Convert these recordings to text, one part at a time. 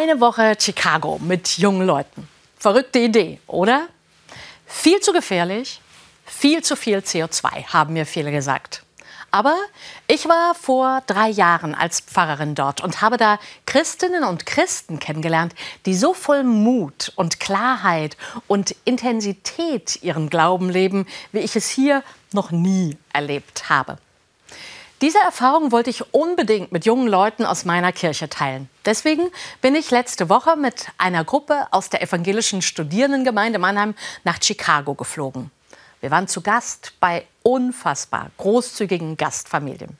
Eine Woche Chicago mit jungen Leuten. Verrückte Idee, oder? Viel zu gefährlich, viel zu viel CO2, haben mir viele gesagt. Aber ich war vor drei Jahren als Pfarrerin dort und habe da Christinnen und Christen kennengelernt, die so voll Mut und Klarheit und Intensität ihren Glauben leben, wie ich es hier noch nie erlebt habe. Diese Erfahrung wollte ich unbedingt mit jungen Leuten aus meiner Kirche teilen. Deswegen bin ich letzte Woche mit einer Gruppe aus der evangelischen Studierendengemeinde Mannheim nach Chicago geflogen. Wir waren zu Gast bei unfassbar großzügigen Gastfamilien.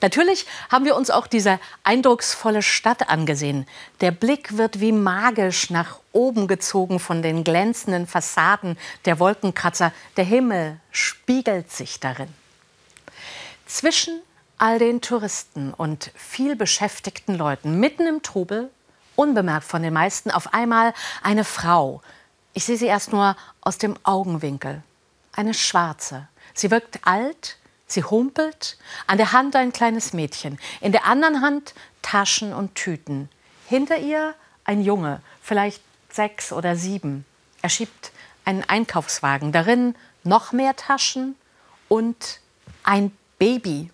Natürlich haben wir uns auch diese eindrucksvolle Stadt angesehen. Der Blick wird wie magisch nach oben gezogen von den glänzenden Fassaden der Wolkenkratzer. Der Himmel spiegelt sich darin. Zwischen all den Touristen und viel beschäftigten Leuten, mitten im Trubel, unbemerkt von den meisten, auf einmal eine Frau. Ich sehe sie erst nur aus dem Augenwinkel. Eine schwarze. Sie wirkt alt, sie humpelt, an der Hand ein kleines Mädchen, in der anderen Hand Taschen und Tüten. Hinter ihr ein Junge, vielleicht sechs oder sieben. Er schiebt einen Einkaufswagen, darin noch mehr Taschen und ein Baby.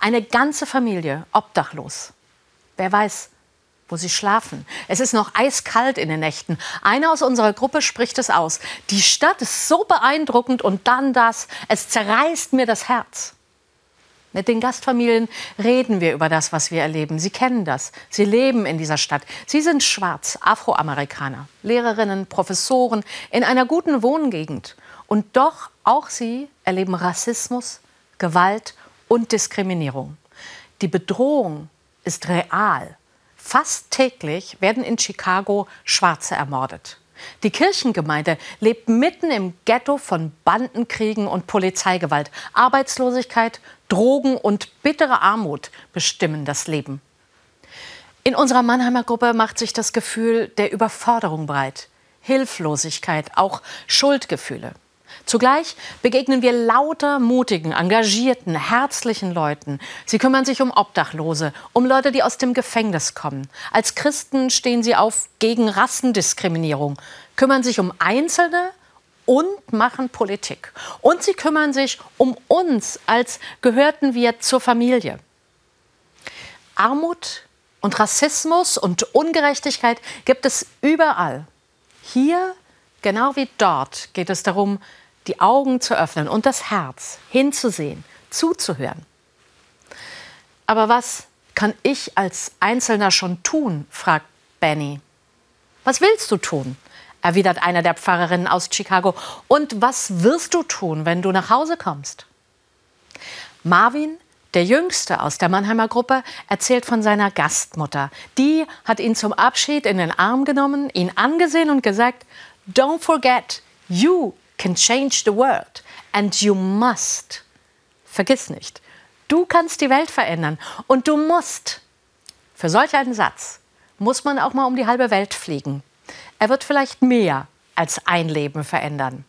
Eine ganze Familie obdachlos. Wer weiß, wo sie schlafen. Es ist noch eiskalt in den Nächten. Einer aus unserer Gruppe spricht es aus. Die Stadt ist so beeindruckend und dann das. Es zerreißt mir das Herz. Mit den Gastfamilien reden wir über das, was wir erleben. Sie kennen das. Sie leben in dieser Stadt. Sie sind schwarz, Afroamerikaner, Lehrerinnen, Professoren in einer guten Wohngegend. Und doch auch sie erleben Rassismus, Gewalt und Diskriminierung. Die Bedrohung ist real. Fast täglich werden in Chicago Schwarze ermordet. Die Kirchengemeinde lebt mitten im Ghetto von Bandenkriegen und Polizeigewalt. Arbeitslosigkeit, Drogen und bittere Armut bestimmen das Leben. In unserer Mannheimer Gruppe macht sich das Gefühl der Überforderung breit, Hilflosigkeit, auch Schuldgefühle. Zugleich begegnen wir lauter mutigen, engagierten, herzlichen Leuten. Sie kümmern sich um Obdachlose, um Leute, die aus dem Gefängnis kommen. Als Christen stehen sie auf gegen Rassendiskriminierung, kümmern sich um Einzelne und machen Politik. Und sie kümmern sich um uns, als gehörten wir zur Familie. Armut und Rassismus und Ungerechtigkeit gibt es überall. Hier, genau wie dort, geht es darum, die Augen zu öffnen und das Herz hinzusehen, zuzuhören. Aber was kann ich als Einzelner schon tun? fragt Benny. Was willst du tun? erwidert einer der Pfarrerinnen aus Chicago. Und was wirst du tun, wenn du nach Hause kommst? Marvin, der Jüngste aus der Mannheimer Gruppe, erzählt von seiner Gastmutter. Die hat ihn zum Abschied in den Arm genommen, ihn angesehen und gesagt, Don't forget, you can change the world and you must. Vergiss nicht, du kannst die Welt verändern und du musst. Für solch einen Satz muss man auch mal um die halbe Welt fliegen. Er wird vielleicht mehr als ein Leben verändern.